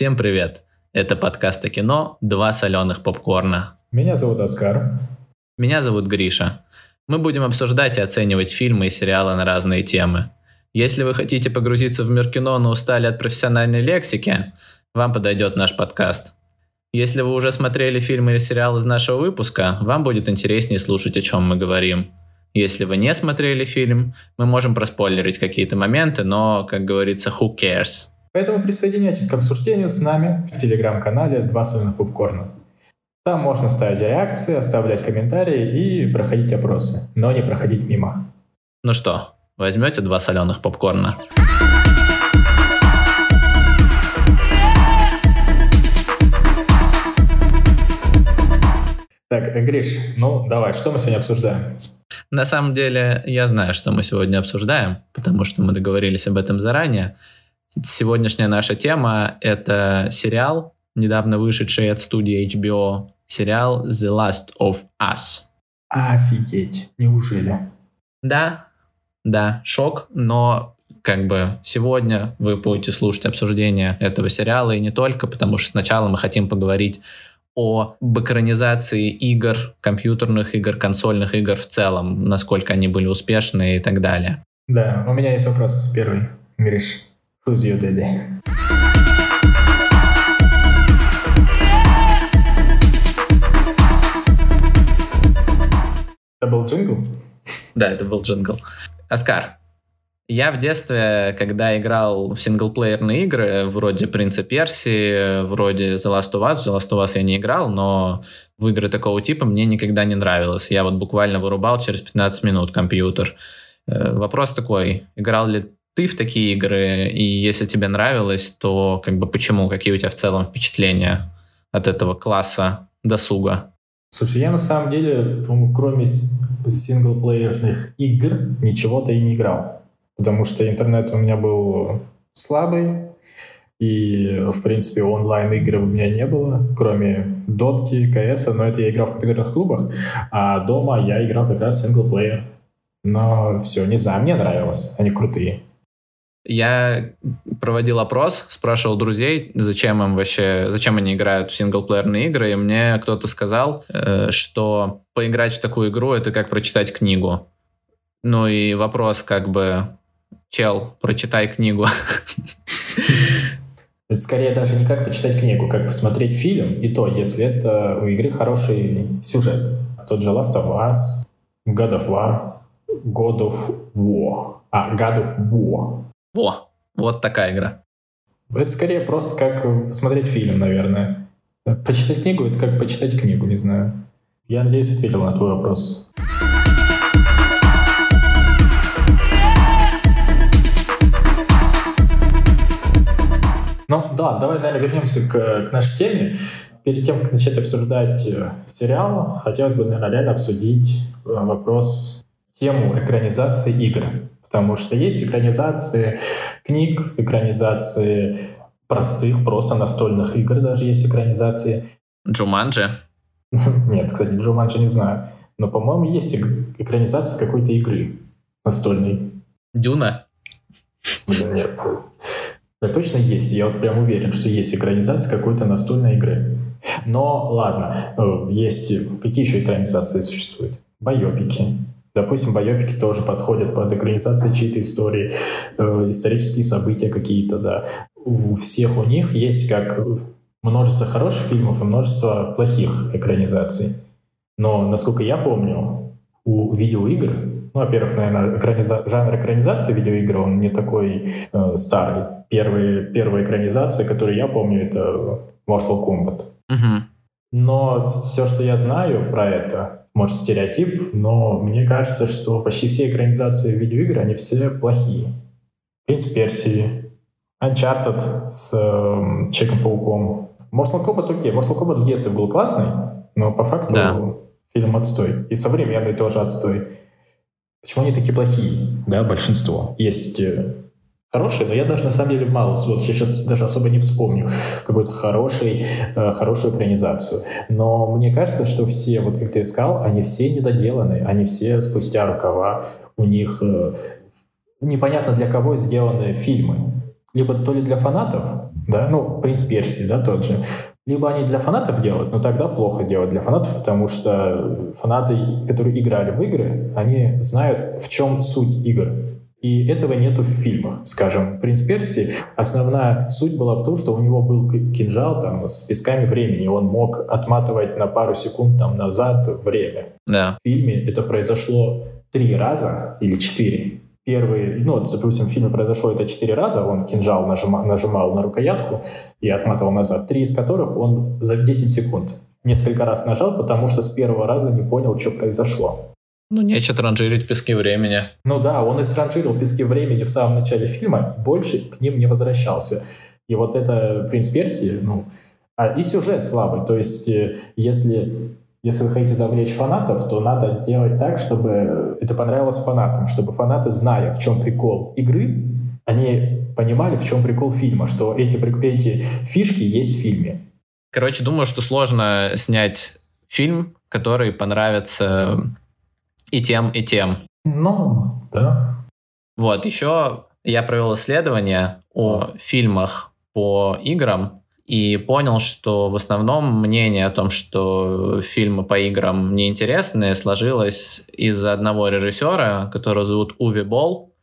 Всем привет! Это подкаст о кино «Два соленых попкорна». Меня зовут Оскар. Меня зовут Гриша. Мы будем обсуждать и оценивать фильмы и сериалы на разные темы. Если вы хотите погрузиться в мир кино, но устали от профессиональной лексики, вам подойдет наш подкаст. Если вы уже смотрели фильм или сериал из нашего выпуска, вам будет интереснее слушать, о чем мы говорим. Если вы не смотрели фильм, мы можем проспойлерить какие-то моменты, но, как говорится, who cares? Поэтому присоединяйтесь к обсуждению с нами в телеграм-канале «Два соленых попкорна». Там можно ставить реакции, оставлять комментарии и проходить опросы, но не проходить мимо. Ну что, возьмете два соленых попкорна? Так, Гриш, ну давай, что мы сегодня обсуждаем? На самом деле, я знаю, что мы сегодня обсуждаем, потому что мы договорились об этом заранее. Сегодняшняя наша тема — это сериал, недавно вышедший от студии HBO, сериал The Last of Us. Офигеть, неужели? Да, да, шок, но как бы сегодня вы будете слушать обсуждение этого сериала и не только, потому что сначала мы хотим поговорить об экранизации игр, компьютерных игр, консольных игр в целом, насколько они были успешны и так далее. Да, у меня есть вопрос первый, Гриш. Your daddy? Это был джингл? Да, это был джингл. Оскар, я в детстве, когда играл в синглплеерные игры, вроде «Принца Персии», вроде «The Last of Us», «The Last of Us» я не играл, но в игры такого типа мне никогда не нравилось. Я вот буквально вырубал через 15 минут компьютер. Э, вопрос такой, играл ли ты в такие игры, и если тебе нравилось, то как бы почему, какие у тебя в целом впечатления от этого класса досуга? Слушай, я на самом деле, кроме синглплеерных игр, ничего-то и не играл. Потому что интернет у меня был слабый, и, в принципе, онлайн-игры у меня не было, кроме дотки, КС, но это я играл в компьютерных клубах, а дома я играл как раз синглплеер. Но все, не знаю, мне нравилось, они крутые. Я проводил опрос, спрашивал друзей, зачем им вообще, зачем они играют в синглплеерные игры, и мне кто-то сказал, э, что поиграть в такую игру это как прочитать книгу. Ну и вопрос как бы, чел, прочитай книгу. Это скорее даже не как почитать книгу, как посмотреть фильм, и то, если это у игры хороший сюжет. Тот же Last of Us, God of War, God of War. А, God of War. Во, вот такая игра. Это скорее просто как посмотреть фильм, наверное. Почитать книгу — это как почитать книгу, не знаю. Я надеюсь, ответил на твой вопрос. Ну да, давай, наверное, вернемся к, к нашей теме. Перед тем, как начать обсуждать э, сериал, хотелось бы, наверное, реально обсудить э, вопрос, тему экранизации игр. Потому что есть экранизации книг, экранизации простых, просто настольных игр даже есть экранизации. Джуманджи? Нет, кстати, Джуманджи не знаю. Но, по-моему, есть экранизация какой-то игры настольной. Дюна? Нет. Да точно есть. Я вот прям уверен, что есть экранизация какой-то настольной игры. Но ладно, э, есть... Какие еще экранизации существуют? Байопики. Допустим, байопики тоже подходят под экранизацию чьей-то истории, э, исторические события какие-то, да. У всех у них есть как множество хороших фильмов и множество плохих экранизаций. Но, насколько я помню, у видеоигр, ну, во-первых, наверное, экраниза... жанр экранизации видеоигр, он не такой э, старый. Первые, первая экранизация, которую я помню, это Mortal Kombat. Угу. Но все, что я знаю про это, может, стереотип, но мне кажется, что почти все экранизации видеоигр, они все плохие. «Принц Персии», Uncharted с э, Человеком-пауком. Mortal Kombat окей. Mortal Kombat в детстве был классный, но по факту да. фильм отстой. И современный тоже отстой. Почему они такие плохие? Да, большинство. Есть э, хорошие, но я даже на самом деле мало, вот я сейчас даже особо не вспомню какую-то хороший, э, хорошую экранизацию. Но мне кажется, что все, вот как ты сказал, они все недоделаны, они все спустя рукава, у них э, непонятно для кого сделаны фильмы. либо то ли для фанатов, да, ну, «Принц Персии», да, тот же, либо они для фанатов делают, но тогда плохо делать для фанатов, потому что фанаты, которые играли в игры, они знают, в чем суть игр. И этого нету в фильмах. Скажем, «Принц Персии» основная суть была в том, что у него был кинжал там, с песками времени. Он мог отматывать на пару секунд там, назад время. Да. В фильме это произошло три раза или четыре. Первый, ну, вот, допустим, в фильме произошло это четыре раза, он кинжал нажимал, нажимал на рукоятку и отматывал назад, три из которых он за 10 секунд несколько раз нажал, потому что с первого раза не понял, что произошло. Ну, нечего транжирить пески времени. Ну да, он истранжирил пески времени в самом начале фильма и больше к ним не возвращался. И вот это «Принц Персии», ну, а и сюжет слабый. То есть, э, если, если вы хотите завлечь фанатов, то надо делать так, чтобы это понравилось фанатам, чтобы фанаты, зная, в чем прикол игры, они понимали, в чем прикол фильма, что эти, эти фишки есть в фильме. Короче, думаю, что сложно снять фильм, который понравится и тем, и тем. Ну, да. Вот, еще я провел исследование о фильмах по играм и понял, что в основном мнение о том, что фильмы по играм неинтересные, сложилось из-за одного режиссера, которого зовут Уви Болл.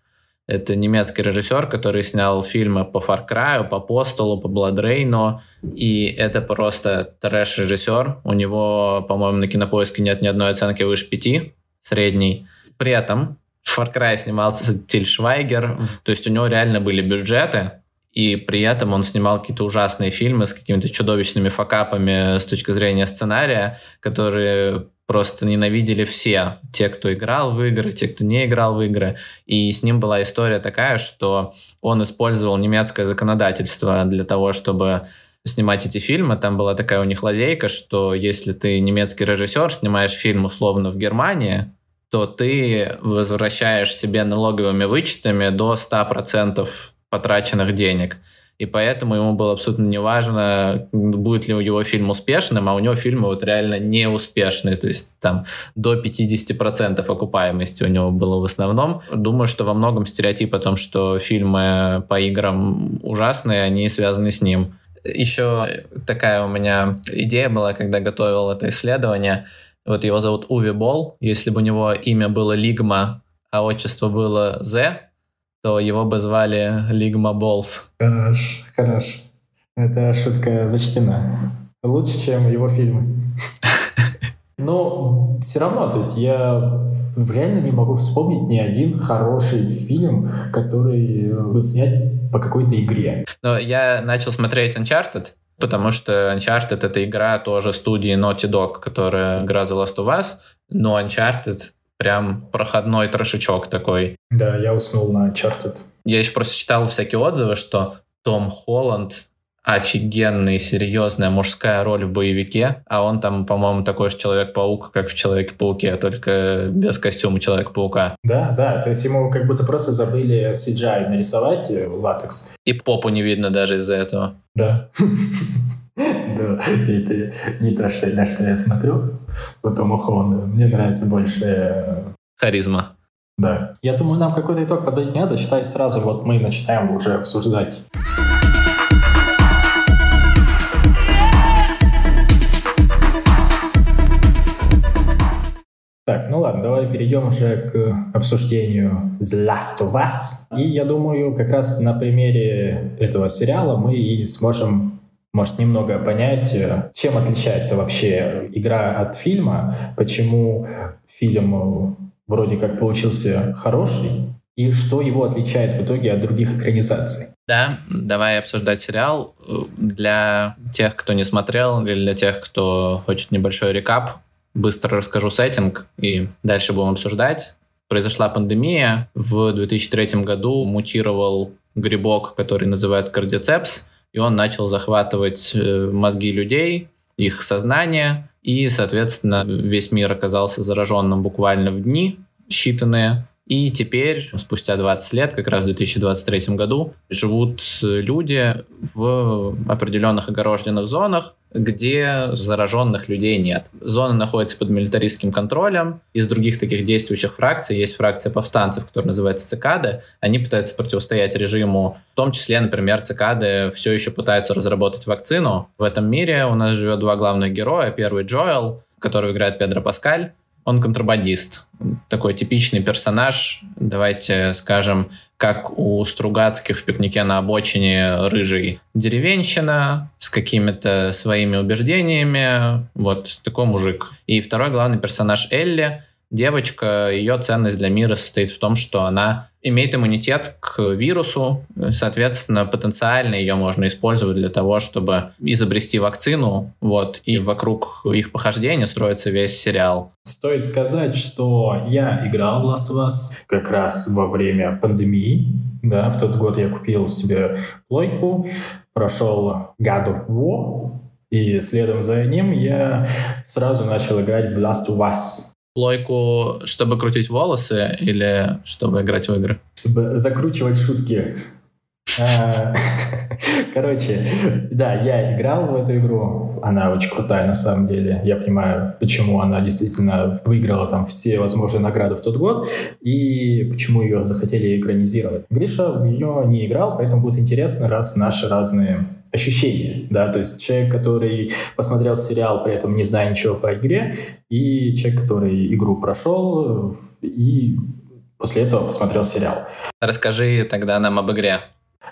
Это немецкий режиссер, который снял фильмы по Far Cry, по Постолу, по Blood Rain, и это просто трэш-режиссер. У него, по-моему, на кинопоиске нет ни одной оценки выше пяти средний. При этом в Far Cry снимался Тиль Швайгер, то есть у него реально были бюджеты, и при этом он снимал какие-то ужасные фильмы с какими-то чудовищными факапами с точки зрения сценария, которые просто ненавидели все. Те, кто играл в игры, те, кто не играл в игры. И с ним была история такая, что он использовал немецкое законодательство для того, чтобы снимать эти фильмы. Там была такая у них лазейка, что если ты немецкий режиссер, снимаешь фильм условно в Германии, то ты возвращаешь себе налоговыми вычетами до 100% потраченных денег. И поэтому ему было абсолютно неважно, будет ли у него фильм успешным, а у него фильмы вот реально не успешные, то есть там до 50% окупаемости у него было в основном. Думаю, что во многом стереотип о том, что фильмы по играм ужасные, они связаны с ним. Еще такая у меня идея была, когда готовил это исследование – вот его зовут Уви Бол. Если бы у него имя было Лигма, а отчество было З, то его бы звали Лигма Болс. Хорош, хорош. Эта шутка зачтена. Лучше, чем его фильмы. Но все равно, то есть я реально не могу вспомнить ни один хороший фильм, который был снят по какой-то игре. Но я начал смотреть Uncharted, потому что Uncharted — это игра тоже студии Naughty Dog, которая игра The Last of Us, но Uncharted прям проходной трошечок такой. Да, я уснул на Uncharted. Я еще просто читал всякие отзывы, что Том Холланд офигенная, серьезная мужская роль в боевике, а он там, по-моему, такой же Человек-паук, как в Человеке-пауке, только без костюма Человека-паука. Да, да, то есть ему как будто просто забыли CGI нарисовать э, латекс. И попу не видно даже из-за этого. Да. Да, это не то, что, на что я смотрю по Тому Холланду. Мне нравится больше... Э, Харизма. Да. Я думаю, нам какой-то итог подать не надо. Считай сразу, вот мы начинаем уже обсуждать. Давай перейдем уже к обсуждению The Last of Us. И я думаю, как раз на примере этого сериала мы и сможем, может, немного понять, э, чем отличается вообще игра от фильма, почему фильм вроде как получился хороший, и что его отличает в итоге от других экранизаций. Да, давай обсуждать сериал. Для тех, кто не смотрел, или для тех, кто хочет небольшой рекап, быстро расскажу сеттинг и дальше будем обсуждать. Произошла пандемия. В 2003 году мутировал грибок, который называют кардицепс, и он начал захватывать э, мозги людей, их сознание, и, соответственно, весь мир оказался зараженным буквально в дни считанные, И теперь, спустя 20 лет, как раз в 2023 году, живут люди в определенных огороженных зонах, где зараженных людей нет. Зона находится под милитаристским контролем. Из других таких действующих фракций есть фракция повстанцев, которая называется цикады. Они пытаются противостоять режиму. В том числе, например, цикады все еще пытаются разработать вакцину. В этом мире у нас живет два главных героя. Первый Джоэл, который играет Педро Паскаль, он контрабандист. Такой типичный персонаж, давайте скажем, как у Стругацких в «Пикнике на обочине» рыжий деревенщина с какими-то своими убеждениями. Вот такой мужик. И второй главный персонаж Элли, девочка, ее ценность для мира состоит в том, что она имеет иммунитет к вирусу, соответственно, потенциально ее можно использовать для того, чтобы изобрести вакцину, вот, и вокруг их похождения строится весь сериал. Стоит сказать, что я играл в Last of Us как раз во время пандемии, да, в тот год я купил себе плойку, прошел God of War, и следом за ним я сразу начал играть в Last of Us плойку, чтобы крутить волосы или чтобы играть в игры? Чтобы закручивать шутки. А, короче, да, я играл в эту игру. Она очень крутая на самом деле. Я понимаю, почему она действительно выиграла там все возможные награды в тот год и почему ее захотели экранизировать. Гриша в нее не играл, поэтому будет интересно, раз наши разные ощущения, да, то есть человек, который посмотрел сериал, при этом не зная ничего по игре, и человек, который игру прошел и после этого посмотрел сериал. Сожи тогда нам об игре.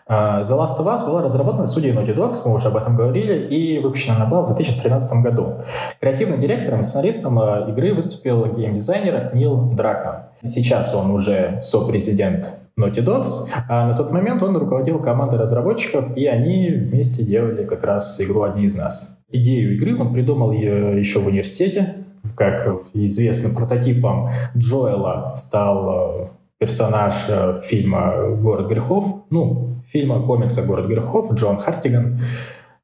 Uh, The Last of Us была разработана студией Naughty Dogs, мы уже об этом говорили, и выпущена она была в 2013 году. Креативным директором и сценаристом uh, игры выступил геймдизайнер Нил Дракман. Сейчас он уже сопрезидент Naughty Dogs, а на тот момент он руководил командой разработчиков, и они вместе делали как раз игру «Одни из нас». Идею игры он придумал еще в университете, как известно, прототипом Джоэла стал э, персонаж э, фильма «Город грехов», ну, фильма комикса «Город грехов» Джон Хартиган.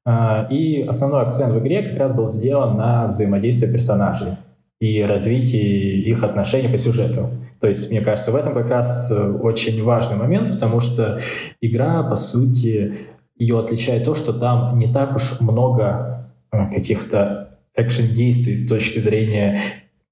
Э, и основной акцент в игре как раз был сделан на взаимодействие персонажей и развитии их отношений по сюжету. То есть, мне кажется, в этом как раз э, очень важный момент, потому что игра, по сути, ее отличает то, что там не так уж много э, каких-то экшен-действий с точки зрения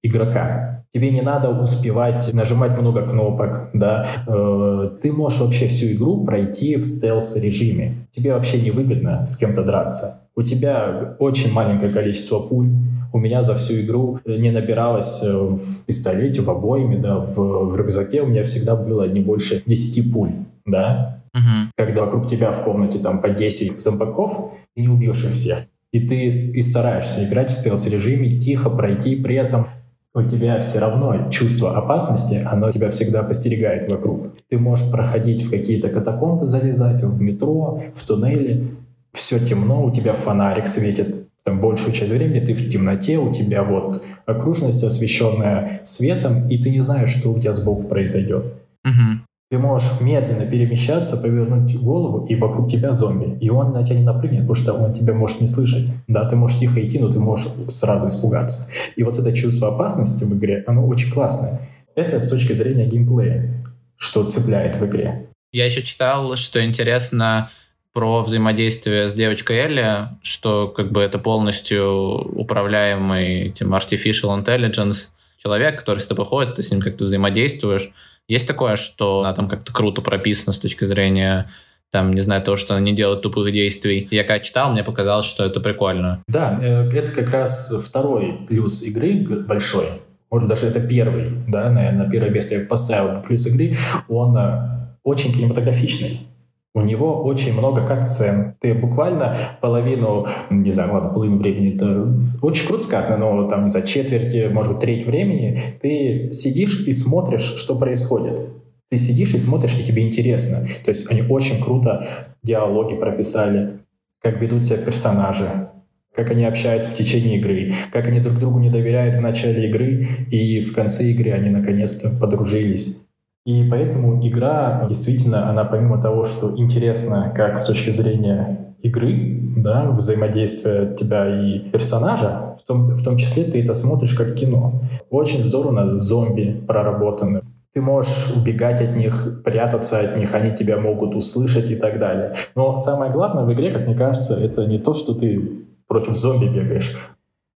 игрока. Тебе не надо успевать нажимать много кнопок, да. Э, ты можешь вообще всю игру пройти в стелс-режиме. Тебе вообще не выгодно с кем-то драться. У тебя очень маленькое количество пуль, у меня за всю игру не набиралось э, в пистолете, в обойме, да, в, в рюкзаке у меня всегда было не больше 10 пуль, да. Угу. Когда вокруг тебя в комнате там по 10 зомбаков, ты не убьешь их всех. И ты и стараешься играть в стелс-режиме, тихо пройти, при этом у тебя все равно чувство опасности, оно тебя всегда постерегает вокруг. Ты можешь проходить в какие-то катакомбы, залезать в метро, в туннели, все темно, у тебя фонарик светит там большую часть времени ты в темноте, у тебя вот окружность освещенная светом, и ты не знаешь, что у тебя сбоку произойдет. Угу. Ты можешь медленно перемещаться, повернуть голову, и вокруг тебя зомби. И он на тебя не напрыгнет, потому что он тебя может не слышать. Да, ты можешь тихо идти, но ты можешь сразу испугаться. И вот это чувство опасности в игре, оно очень классное. Это с точки зрения геймплея, что цепляет в игре. Я еще читал, что интересно, про взаимодействие с девочкой Элли, что как бы это полностью управляемый этим artificial intelligence человек, который с тобой ходит, ты с ним как-то взаимодействуешь. Есть такое, что она там как-то круто прописана с точки зрения там, не знаю, того, что она не делает тупых действий. Я когда читал, мне показалось, что это прикольно. Да, э, это как раз второй плюс игры большой. Может, даже это первый, да, наверное, на первое место я поставил плюс игры. Он э, очень кинематографичный. У него очень много катсцен. Ты буквально половину, не знаю, ладно, половину времени, это очень круто сказано, но там, не знаю, четверти, может быть, треть времени ты сидишь и смотришь, что происходит. Ты сидишь и смотришь, и тебе интересно. То есть они очень круто диалоги прописали, как ведут себя персонажи, как они общаются в течение игры, как они друг другу не доверяют в начале игры, и в конце игры они наконец-то подружились. И поэтому игра действительно, она помимо того, что интересна как с точки зрения игры, да, взаимодействия тебя и персонажа, в том, в том числе ты это смотришь как кино. Очень здорово зомби проработаны. ты можешь убегать от них, прятаться от них, они тебя могут услышать и так далее. Но самое главное в игре, как мне кажется, это не то, что ты против зомби бегаешь.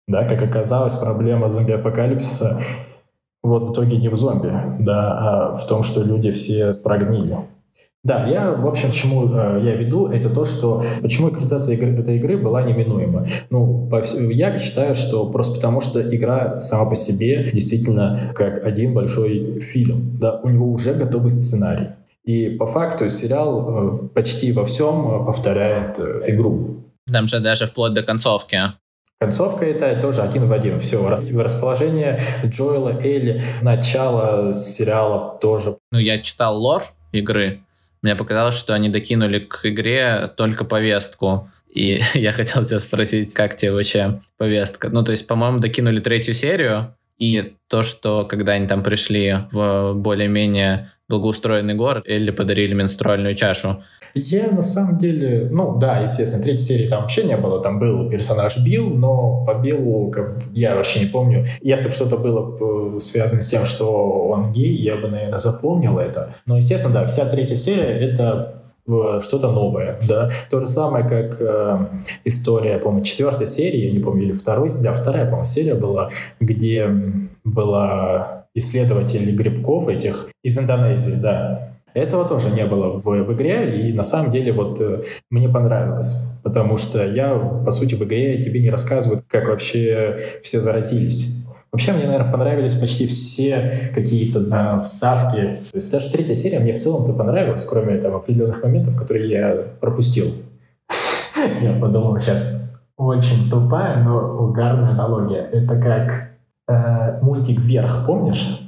Да, как оказалось, проблема зомби-апокалипсиса вот в итоге не в зомби, да, а в том, что люди все прогнили. Да, я, в общем, к чему э, я веду, это то, что почему экранизация игры, этой игры была неминуема. Ну, по, я считаю, что просто потому, что игра сама по себе действительно как один большой фильм. Да, у него уже готовый сценарий. И по факту сериал э, почти во всем э, повторяет э, игру. Там же даже вплоть до концовки. Концовка это тоже один в один. Все, расположение Джоэла, Элли, начало сериала тоже. Ну, я читал лор игры. Мне показалось, что они докинули к игре только повестку. И я хотел тебя спросить, как тебе вообще повестка? Ну, то есть, по-моему, докинули третью серию, и то, что когда они там пришли в более-менее благоустроенный город, Элли подарили менструальную чашу. Я на самом деле, ну да, естественно, третьей серии там вообще не было, там был персонаж Билл, но по Биллу как, я вообще не помню. Если бы что-то было связано с тем, что он гей, я бы, наверное, запомнил это. Но, естественно, да, вся третья серия — это э, что-то новое, да. То же самое, как э, история, по-моему, четвертой серии, я не помню, или второй, да, вторая, по-моему, серия была, где была исследователь грибков этих из Индонезии, да. Этого тоже не было в, в игре, и на самом деле вот э, мне понравилось, потому что я, по сути, в игре тебе не рассказывают, как вообще все заразились. Вообще мне, наверное, понравились почти все какие-то да, вставки. То есть даже третья серия мне в целом-то понравилась, кроме там определенных моментов, которые я пропустил. Я подумал сейчас, очень тупая, но угарная аналогия. Это как э, мультик «Вверх», помнишь?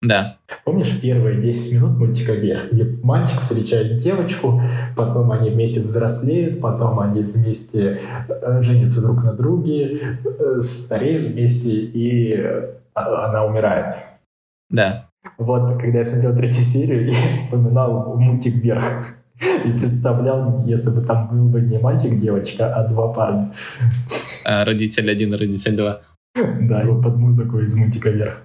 Да. Помнишь первые 10 минут мультика «Вверх», где мальчик встречает девочку, потом они вместе взрослеют, потом они вместе э, женятся друг на друге, э, стареют вместе, и э, она умирает. Да. Вот, когда я смотрел третью серию, я вспоминал мультик «Вверх». И представлял, если бы там был бы не мальчик-девочка, а два парня. А родитель один, родитель два. Да, его под музыку из мультика «Вверх».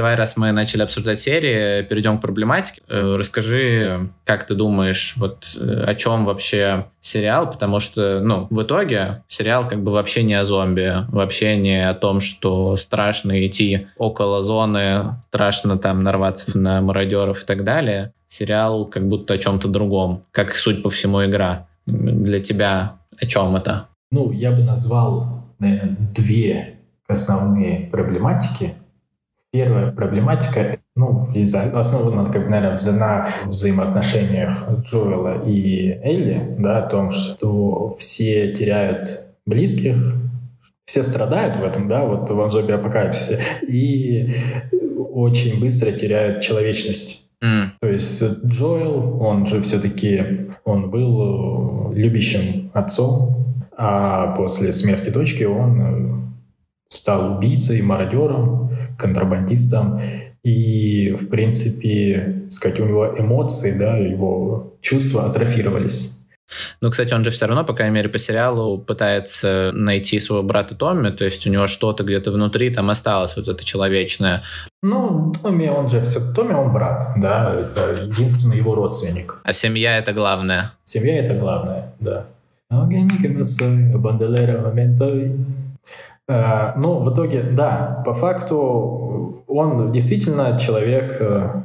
Давай, раз мы начали обсуждать серии, перейдем к проблематике. Э, расскажи, как ты думаешь, вот э, о чем вообще сериал, потому что, ну, в итоге сериал как бы вообще не о зомби, вообще не о том, что страшно идти около зоны, страшно там нарваться на мародеров и так далее. Сериал как будто о чем-то другом, как, суть по всему, игра. Для тебя о чем это? Ну, я бы назвал, наверное, две основные проблематики Первая проблематика, ну, основана, как бы, наверное, на взаимоотношениях Джоэла и Элли, да, о том, что все теряют близких, все страдают в этом, да, вот в зомби апокалипсисе, и очень быстро теряют человечность. Mm. То есть Джоэл, он же все-таки, он был любящим отцом, а после смерти дочки он стал убийцей, мародером, контрабандистом. И, в принципе, сказать, у него эмоции, да, его чувства атрофировались. Ну, кстати, он же все равно, по крайней мере, по сериалу пытается найти своего брата Томми, то есть у него что-то где-то внутри там осталось, вот это человечное. Ну, Томми, он же все, Томми, он брат, да, это единственный его родственник. А семья это главное. Семья это главное, да. Э, ну, в итоге, да, по факту он действительно человек, э,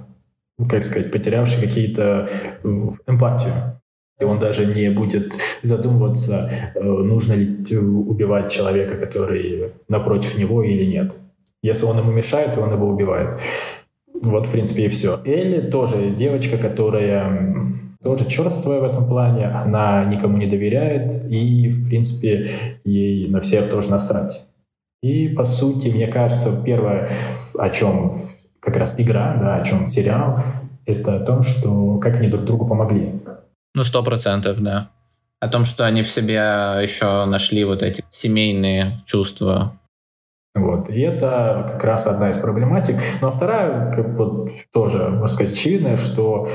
как сказать, потерявший какие-то э, эмпатию. И он даже не будет задумываться, нужно ли убивать человека, который напротив него или нет. Если он ему мешает, то он его убивает. Вот, в принципе, и все. Элли тоже девочка, которая тоже черствая в этом плане, она никому не доверяет, и, в принципе, ей на всех тоже насрать. И, по сути, мне кажется, первое, о чем как раз игра, да, о чем сериал, это о том, что как они друг другу помогли. Ну, сто процентов, да. О том, что они в себе еще нашли вот эти семейные чувства. Вот. И это как раз одна из проблематик. Ну, а вторая, как вот тоже, можно сказать, очевидная, что,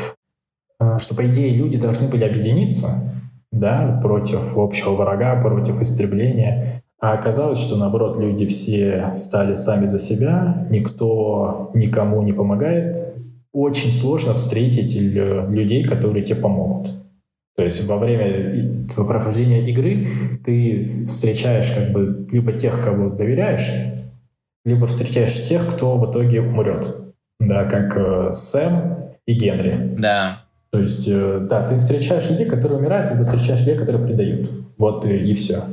э, что, по идее, люди должны были объединиться, да, против общего врага, против истребления. А оказалось, что наоборот люди все стали сами за себя, никто никому не помогает. Очень сложно встретить людей, которые тебе помогут. То есть во время прохождения игры ты встречаешь как бы либо тех, кого доверяешь, либо встречаешь тех, кто в итоге умрет. Да, как э, Сэм и Генри. Да. То есть, э, да, ты встречаешь людей, которые умирают, либо встречаешь людей, которые предают. Вот и, и все.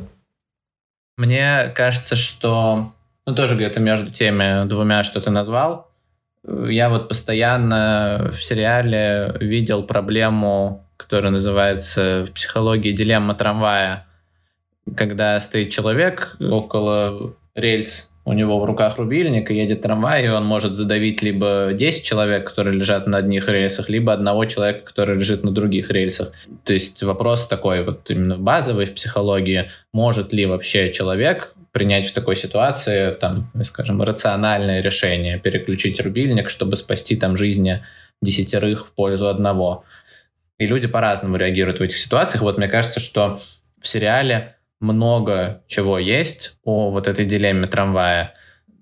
Мне кажется, что, ну, тоже где-то между теми двумя, что ты назвал, я вот постоянно в сериале видел проблему, которая называется в психологии дилемма трамвая, когда стоит человек около рельс у него в руках рубильник, и едет трамвай, и он может задавить либо 10 человек, которые лежат на одних рельсах, либо одного человека, который лежит на других рельсах. То есть вопрос такой вот именно базовый в психологии, может ли вообще человек принять в такой ситуации, там, скажем, рациональное решение, переключить рубильник, чтобы спасти там жизни десятерых в пользу одного. И люди по-разному реагируют в этих ситуациях. Вот мне кажется, что в сериале много чего есть о вот этой дилемме трамвая.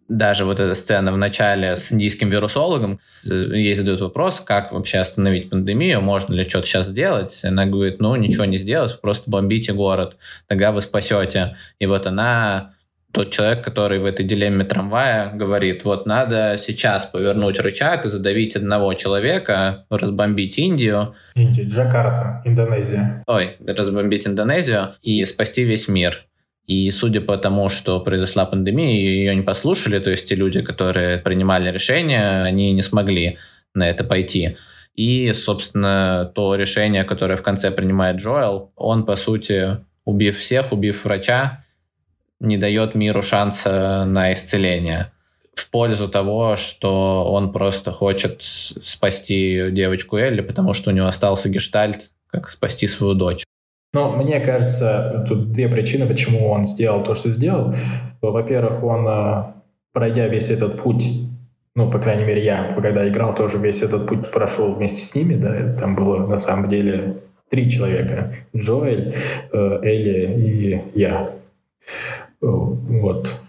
Даже вот эта сцена в начале с индийским вирусологом, э, ей задают вопрос, как вообще остановить пандемию, можно ли что-то сейчас сделать. Она говорит, ну, ничего не сделать, просто бомбите город, тогда вы спасете. И вот она тот человек, который в этой дилемме трамвая говорит, вот надо сейчас повернуть рычаг и задавить одного человека, разбомбить Индию. Индия, Джакарта, Индонезия. Ой, разбомбить Индонезию и спасти весь мир. И судя по тому, что произошла пандемия, ее не послушали, то есть те люди, которые принимали решения, они не смогли на это пойти. И, собственно, то решение, которое в конце принимает Джоэл, он, по сути, убив всех, убив врача, не дает миру шанса на исцеление в пользу того, что он просто хочет спасти девочку Элли, потому что у него остался гештальт, как спасти свою дочь. Ну, мне кажется, тут две причины, почему он сделал то, что сделал. Во-первых, он, э, пройдя весь этот путь, ну, по крайней мере, я, когда играл, тоже весь этот путь прошел вместе с ними, да, там было на самом деле три человека. Джоэль, э, Элли и я. Вот.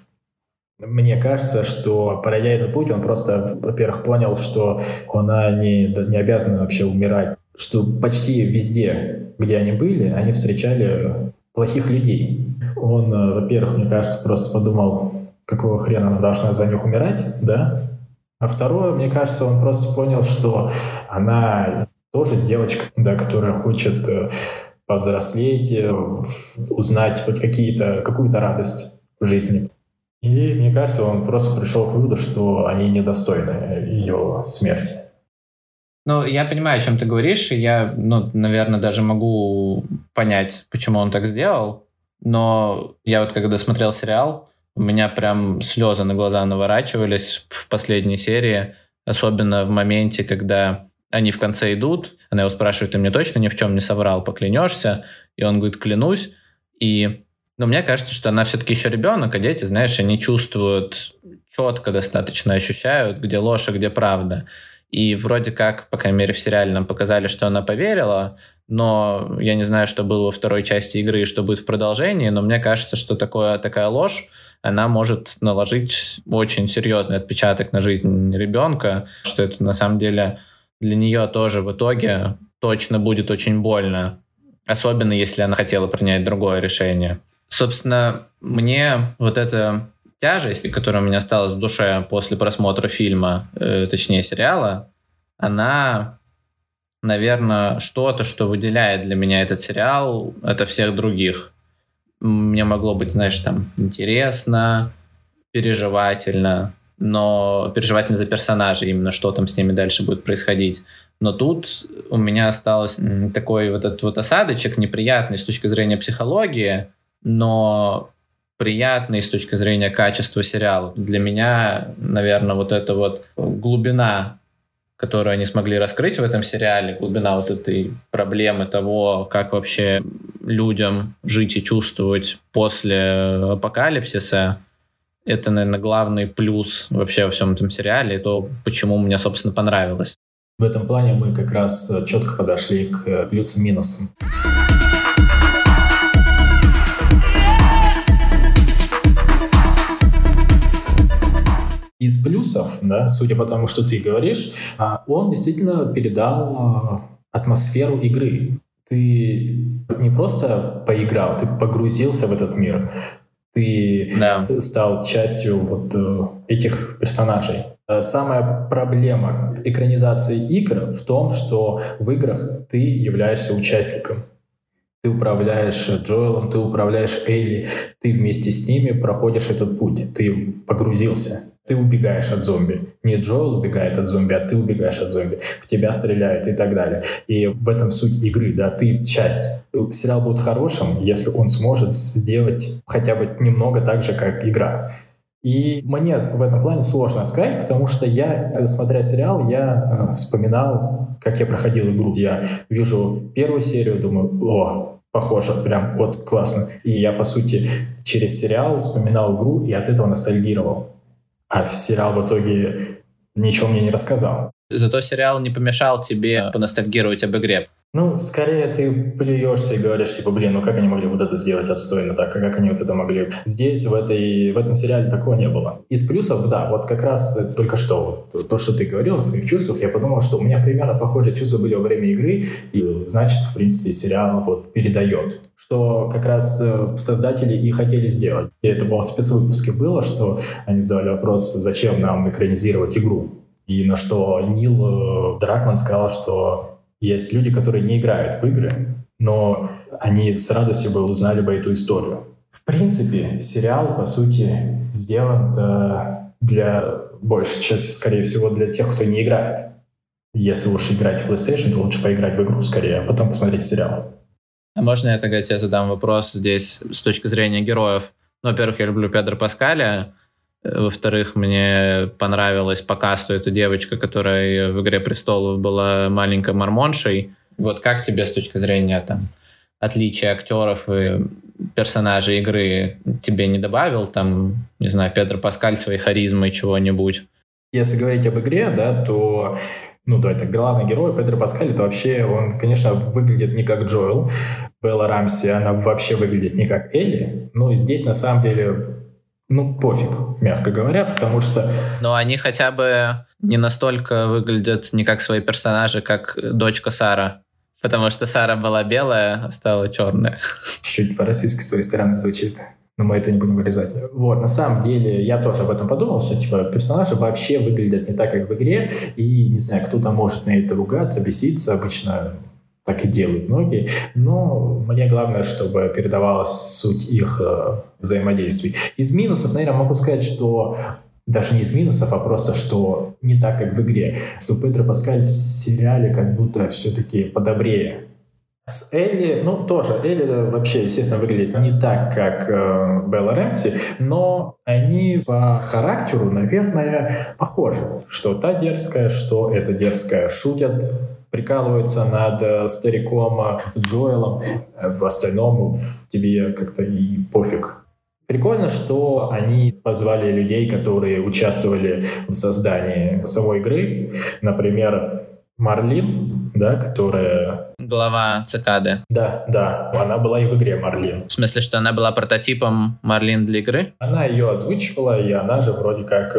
Мне кажется, что пройдя этот путь, он просто, во-первых, понял, что она не, не обязана вообще умирать. Что почти везде, где они были, они встречали плохих людей. Он, э, во-первых, мне кажется, просто подумал, какого хрена она должна за них умирать, да? А второе, мне кажется, он просто понял, что она тоже девочка, да, которая хочет э, повзрослеть, э, узнать хоть какие-то, какую-то радость в жизни. И мне кажется, он просто пришел к выводу, что они недостойны ее смерти. Ну, я понимаю, о чем ты говоришь, и я, ну, наверное, даже могу понять, почему он так сделал. Но я вот когда смотрел сериал, у меня прям слезы на глаза наворачивались в последней серии, особенно в моменте, когда они в конце идут, она его спрашивает, ты мне точно ни в чем не соврал, поклянешься? И он говорит, клянусь. И но мне кажется, что она все-таки еще ребенок, а дети, знаешь, они чувствуют четко достаточно, ощущают, где ложь, а где правда. И вроде как, по крайней мере, в сериале нам показали, что она поверила, но я не знаю, что было во второй части игры и что будет в продолжении, но мне кажется, что такое, такая ложь, она может наложить очень серьезный отпечаток на жизнь ребенка, что это на самом деле для нее тоже в итоге точно будет очень больно. Особенно, если она хотела принять другое решение. Собственно, мне вот эта тяжесть, которая у меня осталась в душе после просмотра фильма, э, точнее сериала, она, наверное, что-то, что выделяет для меня этот сериал от всех других. Мне могло быть, знаешь, там интересно, переживательно, но переживательно за персонажей, именно что там с ними дальше будет происходить. Но тут у меня осталось такой вот этот вот осадочек неприятный с точки зрения психологии, но приятный с точки зрения качества сериала. Для меня, наверное, вот эта вот глубина, которую они смогли раскрыть в этом сериале, глубина вот этой проблемы того, как вообще людям жить и чувствовать после апокалипсиса, это, наверное, главный плюс вообще во всем этом сериале, и то, почему мне, собственно, понравилось. В этом плане мы как раз э, четко подошли к э, плюсам-минусам. из плюсов, да, судя по тому, что ты говоришь, а, он действительно передал а, атмосферу игры. Ты не просто поиграл, ты погрузился в этот мир. Ты да. стал частью вот э, этих персонажей. Э, самая проблема экранизации игр в том, что в играх ты являешься участником. Ты управляешь Джоэлом, ты управляешь Элли, ты вместе с ними проходишь этот путь, ты погрузился. Ты убегаешь от зомби. Не Джоэл убегает от зомби, а ты убегаешь от зомби. В тебя стреляют и так далее. И в этом суть игры, да, ты часть. Сериал будет хорошим, если он сможет сделать хотя бы немного так же, как игра. И мне в этом плане сложно сказать, потому что я, смотря сериал, я э, вспоминал, как я проходил игру. Я вижу первую серию, думаю, о, похоже, прям вот классно. И я, по сути, через сериал вспоминал игру и от этого ностальгировал. А сериал в итоге ничего мне не рассказал. Зато сериал не помешал тебе поностальгировать об игре. Ну, скорее ты плюешься и говоришь, типа, блин, ну как они могли вот это сделать отстойно так, а как они вот это могли? Здесь, в, этой, в этом сериале такого не было. Из плюсов, да, вот как раз только что, вот, то, что ты говорил о своих чувствах, я подумал, что у меня примерно похожие чувства были во время игры, и значит, в принципе, сериал вот передает что как раз э, создатели и хотели сделать. И это было в спецвыпуске было, что они задавали вопрос, зачем нам экранизировать игру. И на что Нил э, Дракман сказал, что есть люди, которые не играют в игры, но они с радостью бы узнали бы эту историю. В принципе, сериал, по сути, сделан э, для большей части, скорее всего, для тех, кто не играет. Если уж играть в PlayStation, то лучше поиграть в игру скорее, а потом посмотреть сериал. А можно я тогда тебе задам вопрос здесь с точки зрения героев? Ну, во-первых, я люблю Педро Паскаля, во-вторых, мне понравилась по касту эта девочка, которая в «Игре престолов» была маленькой мормоншей. Вот как тебе с точки зрения там, отличия актеров и персонажей игры тебе не добавил, там, не знаю, Педро Паскаль своей харизмой чего-нибудь? Если говорить об игре, да, то ну, давай так, главный герой Педро Паскаль, это вообще, он, конечно, выглядит не как Джоэл. Белла Рамси, она вообще выглядит не как Элли. Ну, и здесь, на самом деле, ну, пофиг, мягко говоря, потому что... Но они хотя бы не настолько выглядят не как свои персонажи, как дочка Сара. Потому что Сара была белая, а стала черная. Чуть-чуть по-российски с твоей стороны звучит. Но мы это не будем вырезать. Вот, на самом деле, я тоже об этом подумал, что, типа, персонажи вообще выглядят не так, как в игре, и, не знаю, кто-то может на это ругаться, беситься, обычно так и делают многие. Но мне главное, чтобы передавалась суть их э, взаимодействий. Из минусов, наверное, могу сказать, что даже не из минусов, а просто, что не так, как в игре. Что Педро Паскаль в сериале как будто все-таки подобрее. С Элли, ну, тоже, Элли вообще, естественно, выглядит не так, как э, Белла Рэмси, но они по характеру, наверное, похожи. Что та дерзкая, что эта дерзкая. Шутят прикалывается над э, стариком э, Джоэлом, э, в остальном тебе как-то и пофиг. Прикольно, что они позвали людей, которые участвовали в создании самой игры. Например, Марлин, да, которая... Глава цикады. Да, да, она была и в игре Марлин. В смысле, что она была прототипом Марлин для игры? Она ее озвучивала, и она же вроде как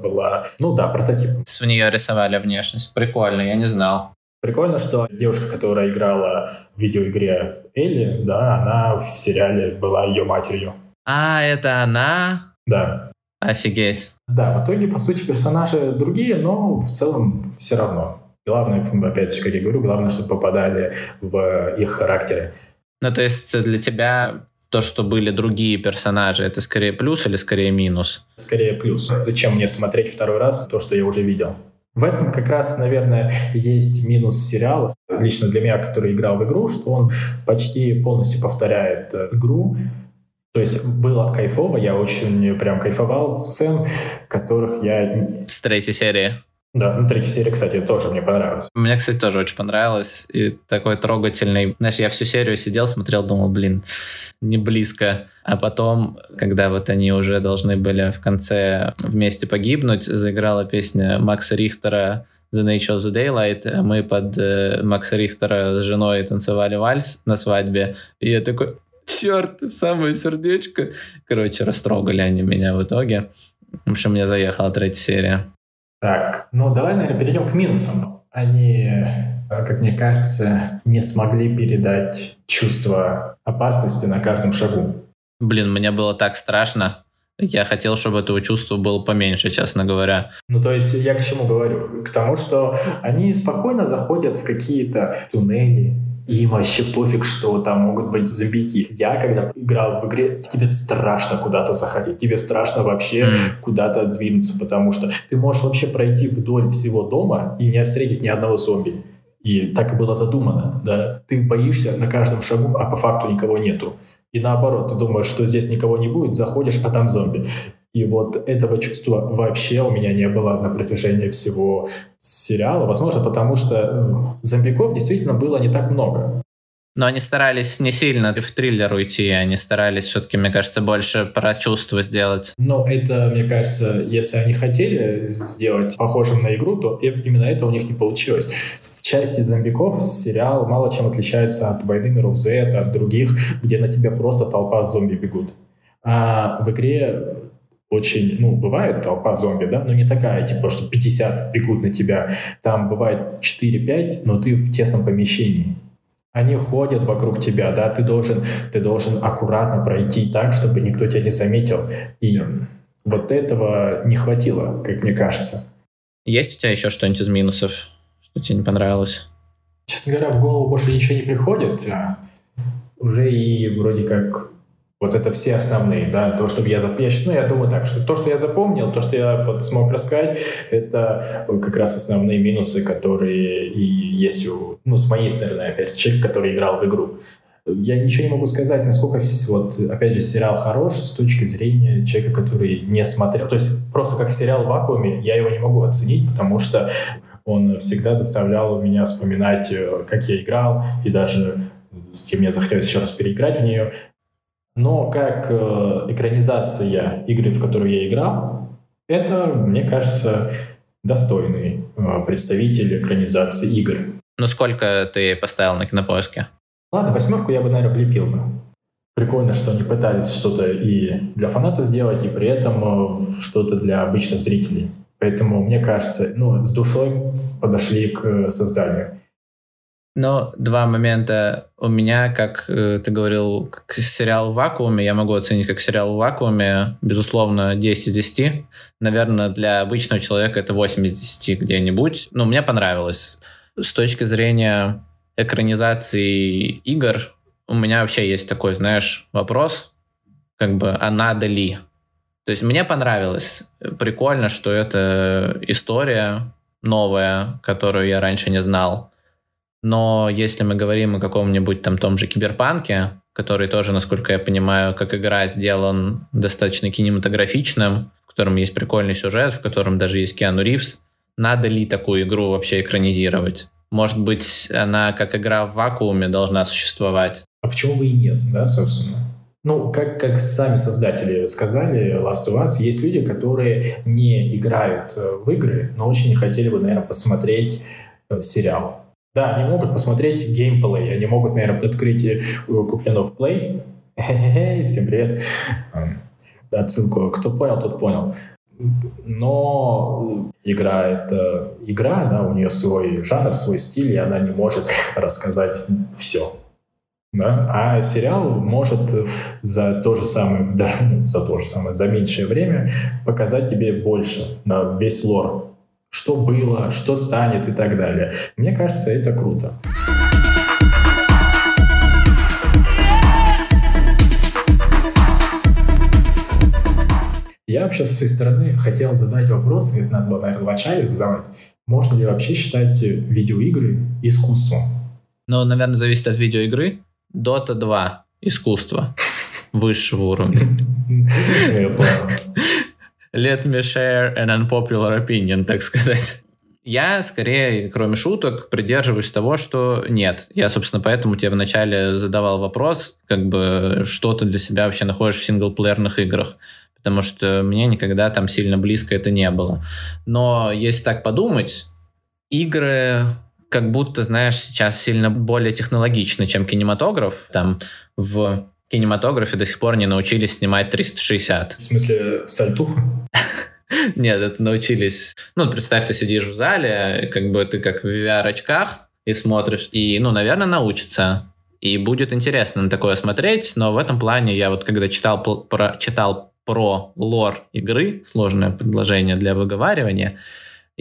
была, ну да, прототипом. В нее рисовали внешность. Прикольно, я не знал. Прикольно, что девушка, которая играла в видеоигре Элли, да, она в сериале была ее матерью. А, это она? Да. Офигеть. Да, в итоге, по сути, персонажи другие, но в целом все равно. Главное, опять же, как я говорю, главное, чтобы попадали в их характеры. Ну, то есть для тебя то, что были другие персонажи, это скорее плюс или скорее минус? Скорее плюс. Зачем мне смотреть второй раз то, что я уже видел? В этом как раз, наверное, есть минус сериала, лично для меня, который играл в игру, что он почти полностью повторяет э, игру, то есть было кайфово, я очень прям кайфовал сцен, которых я... С третьей серии. Да, ну третья серия, кстати, тоже мне понравилась. Мне, кстати, тоже очень понравилось. И такой трогательный. Знаешь, я всю серию сидел, смотрел, думал, блин, не близко. А потом, когда вот они уже должны были в конце вместе погибнуть, заиграла песня Макса Рихтера The Nature of the Daylight. Мы под э, Макса Рихтера с женой танцевали вальс на свадьбе. И я такой, черт, в самое сердечко. Короче, растрогали они меня в итоге. В общем, мне заехала третья серия. Так, ну давай, наверное, перейдем к минусам. Они, как мне кажется, не смогли передать чувство опасности на каждом шагу. Блин, мне было так страшно. Я хотел, чтобы этого чувства было поменьше, честно говоря. Ну, то есть я к чему говорю? К тому, что они спокойно заходят в какие-то туннели, им вообще пофиг, что там могут быть зомбики. Я, когда играл в игре, тебе страшно куда-то заходить, тебе страшно вообще mm. куда-то двинуться, потому что ты можешь вообще пройти вдоль всего дома и не встретить ни одного зомби. И так и было задумано, да. Ты боишься на каждом шагу, а по факту никого нету. И наоборот, ты думаешь, что здесь никого не будет, заходишь, а там зомби. И вот этого чувства вообще у меня не было на протяжении всего сериала. Возможно, потому что зомбиков действительно было не так много. Но они старались не сильно в триллер уйти, они старались все-таки, мне кажется, больше про чувства сделать. Но это, мне кажется, если они хотели сделать похожим на игру, то именно это у них не получилось части зомбиков сериал мало чем отличается от «Войны миров Z», от других, где на тебя просто толпа зомби бегут. А в игре очень, ну, бывает толпа зомби, да, но не такая, типа, что 50 бегут на тебя. Там бывает 4-5, но ты в тесном помещении. Они ходят вокруг тебя, да, ты должен, ты должен аккуратно пройти так, чтобы никто тебя не заметил. И вот этого не хватило, как мне кажется. Есть у тебя еще что-нибудь из минусов? Что тебе не понравилось? Честно говоря, в голову больше ничего не приходит. А уже и вроде как вот это все основные, да, то, что я запомнил, ну, я думаю так, что то, что я запомнил, то, что я вот смог рассказать, это как раз основные минусы, которые и есть у, ну, с моей стороны, опять, человек, который играл в игру. Я ничего не могу сказать, насколько, вот, опять же, сериал хорош с точки зрения человека, который не смотрел. То есть просто как сериал в вакууме я его не могу оценить, потому что он всегда заставлял меня вспоминать, э, как я играл, и даже с кем мне захотелось еще раз переиграть в нее. Но как э, экранизация игры, в которую я играл, это, мне кажется, достойный э, представитель экранизации игр. Ну сколько ты поставил на кинопоиске? Ладно, восьмерку я бы, наверное, влепил бы. Прикольно, что они пытались что-то и для фанатов сделать, и при этом что-то для обычных зрителей. Поэтому, мне кажется, ну, с душой подошли к э, созданию. Но два момента у меня, как э, ты говорил, как сериал в вакууме, я могу оценить как сериал в вакууме, безусловно, 10 из 10. Наверное, для обычного человека это 8 из 10 где-нибудь. Но мне понравилось. С точки зрения экранизации игр, у меня вообще есть такой, знаешь, вопрос, как бы, а надо ли? То есть мне понравилось. Прикольно, что это история новая, которую я раньше не знал. Но если мы говорим о каком-нибудь там том же киберпанке, который тоже, насколько я понимаю, как игра сделан достаточно кинематографичным, в котором есть прикольный сюжет, в котором даже есть Киану Ривз, надо ли такую игру вообще экранизировать? Может быть, она как игра в вакууме должна существовать? А почему бы и нет, да, собственно? Ну, как, как сами создатели сказали, Last of Us, есть люди, которые не играют э, в игры, но очень хотели бы, наверное, посмотреть э, сериал. Да, они могут посмотреть геймплей, они могут, наверное, открыть э, Куплинов Play. Всем привет. Отсылку. Кто понял, тот понял. Но игра — это игра, да, у нее свой жанр, свой стиль, и она не может рассказать все. Да? А сериал может за то же самое, да, ну, за то же самое, за меньшее время показать тебе больше, да, весь лор. Что было, что станет и так далее. Мне кажется, это круто. Я вообще со своей стороны хотел задать вопрос, это надо было, наверное, в начале задавать. Можно ли вообще считать видеоигры искусством? Ну, наверное, зависит от видеоигры. Dota 2. Искусство. Высшего уровня. Let me share an unpopular opinion, так сказать. Я скорее, кроме шуток, придерживаюсь того, что нет. Я, собственно, поэтому тебе вначале задавал вопрос, как бы, что ты для себя вообще находишь в синглплеерных играх. Потому что мне никогда там сильно близко это не было. Но если так подумать, игры как будто, знаешь, сейчас сильно более технологичны, чем кинематограф. Там в кинематографе до сих пор не научились снимать 360. В смысле, сальтуху? Нет, это научились... Ну, представь, ты сидишь в зале, как бы ты как в VR-очках и смотришь, и, ну, наверное, научится. И будет интересно на такое смотреть, но в этом плане я вот когда читал про, читал про лор игры, сложное предложение для выговаривания,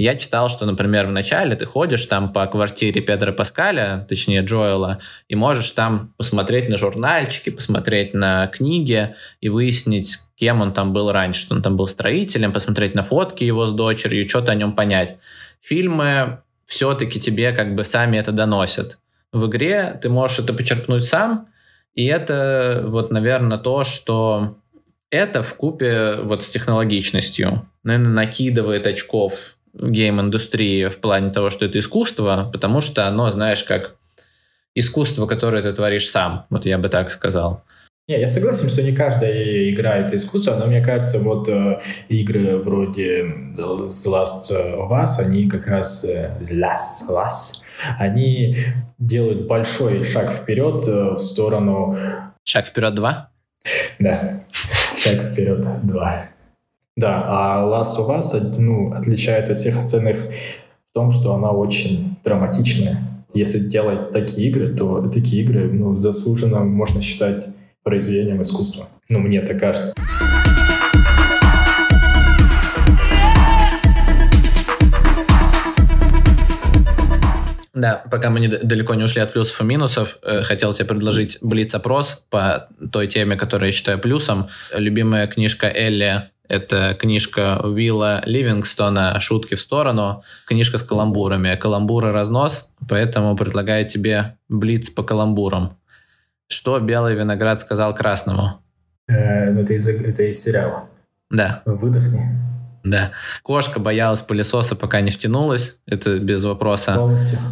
я читал, что, например, в начале ты ходишь там по квартире Педро Паскаля, точнее Джоэла, и можешь там посмотреть на журнальчики, посмотреть на книги и выяснить, кем он там был раньше, что он там был строителем, посмотреть на фотки его с дочерью, что-то о нем понять. Фильмы все-таки тебе как бы сами это доносят. В игре ты можешь это почерпнуть сам, и это вот, наверное, то, что это в купе вот с технологичностью, наверное, накидывает очков гейм-индустрии в плане того, что это искусство, потому что оно, знаешь, как искусство, которое ты творишь сам. Вот я бы так сказал. Не, я согласен, что не каждая игра это искусство, но мне кажется, вот э, игры вроде The Last of Us, они как раз э, The Last of Us, они делают большой шаг вперед э, в сторону... Шаг вперед два? Да, шаг вперед два. Да, а Last of Us ну, отличает от всех остальных в том, что она очень драматичная. Если делать такие игры, то такие игры ну, заслуженно можно считать произведением искусства. Ну, мне так кажется. Да, пока мы не, далеко не ушли от плюсов и минусов, э, хотел тебе предложить блиц-опрос по той теме, которую я считаю плюсом. Любимая книжка Элли это книжка Уилла Ливингстона «Шутки в сторону», книжка с каламбурами. Каламбуры разнос, поэтому предлагаю тебе блиц по каламбурам. Что белый виноград сказал красному? Э, ну, это из, это из сериала. Да. Выдохни. Да. Кошка боялась пылесоса, пока не втянулась. Это без вопроса. Полностью.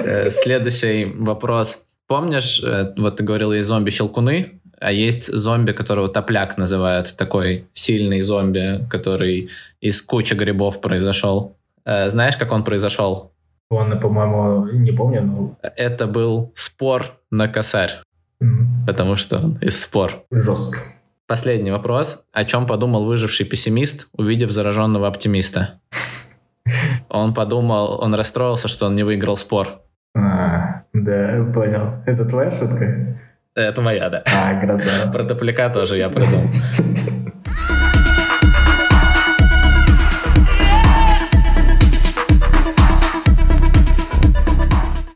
Э, следующий вопрос. Помнишь, э, вот ты говорил, есть зомби-щелкуны, а есть зомби, которого топляк называют, такой сильный зомби, который из кучи грибов произошел. Э, знаешь, как он произошел? Он, по-моему, не помню, но... Это был спор на косарь. Mm-hmm. Потому что он из спор. Жестко. Последний вопрос. О чем подумал выживший пессимист, увидев зараженного оптимиста? Он подумал, он расстроился, что он не выиграл спор. А, да, понял. Это твоя шутка? Это моя, да. А, гроза. Про топляка тоже я придумал.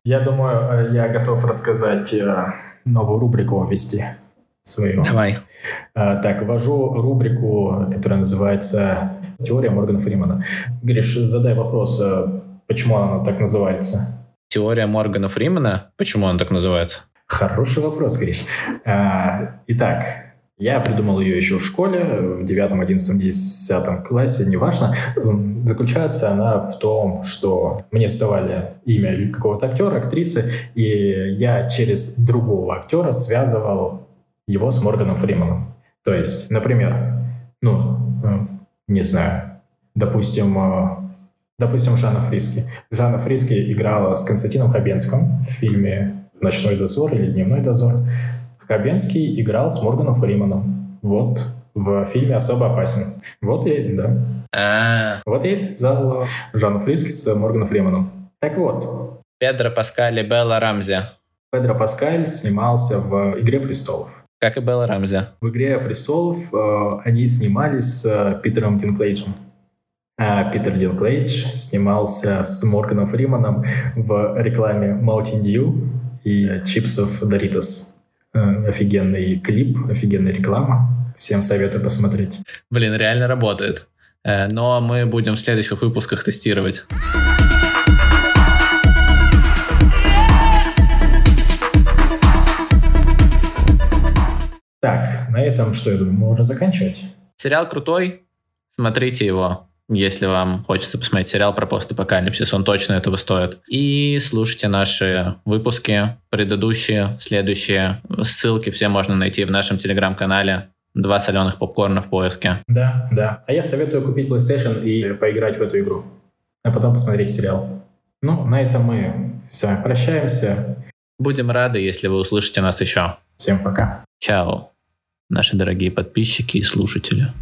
Я думаю, э, я готов рассказать э, новую рубрику ввести свою. Давай. Э, так, ввожу рубрику, которая называется «Теория Моргана Фримана». Гриш, задай вопрос, почему она так называется? Теория Моргана Фримана? Почему она так называется? Хороший вопрос, Гриш. А, итак, я придумал ее еще в школе, в девятом, одиннадцатом, десятом классе, неважно. Заключается она в том, что мне ставали имя какого-то актера, актрисы, и я через другого актера связывал его с Морганом Фриманом. То есть, например, ну, э, не знаю, допустим, э, допустим, Жанна Фриски. Жанна Фриски играла с Константином Хабенским в фильме «Ночной дозор» или «Дневной дозор», Хабенский играл с Морганом Фриманом. Вот, в фильме «Особо опасен». Вот я, да. А. Вот я и связал Жанну Фриски с Морганом Фриманом. Так вот. Педро Паскаль и Белла Рамзи. Педро Паскаль снимался в «Игре престолов». Как и Белла Рамзи. В «Игре престолов» э, они снимались с э, Питером Динклейджем. А Питер Динклейдж снимался с Морганом Фриманом в рекламе Mountain Dew и чипсов Doritos. Э, офигенный клип, офигенная реклама. Всем советую посмотреть. Блин, реально работает. Э, но мы будем в следующих выпусках тестировать. Так, на этом что, я думаю, можно заканчивать. Сериал крутой, смотрите его если вам хочется посмотреть сериал про постапокалипсис, он точно этого стоит. И слушайте наши выпуски, предыдущие, следующие. Ссылки все можно найти в нашем телеграм-канале. Два соленых попкорна в поиске. Да, да. А я советую купить PlayStation и поиграть в эту игру. А потом посмотреть сериал. Ну, на этом мы вами прощаемся. Будем рады, если вы услышите нас еще. Всем пока. Чао, наши дорогие подписчики и слушатели.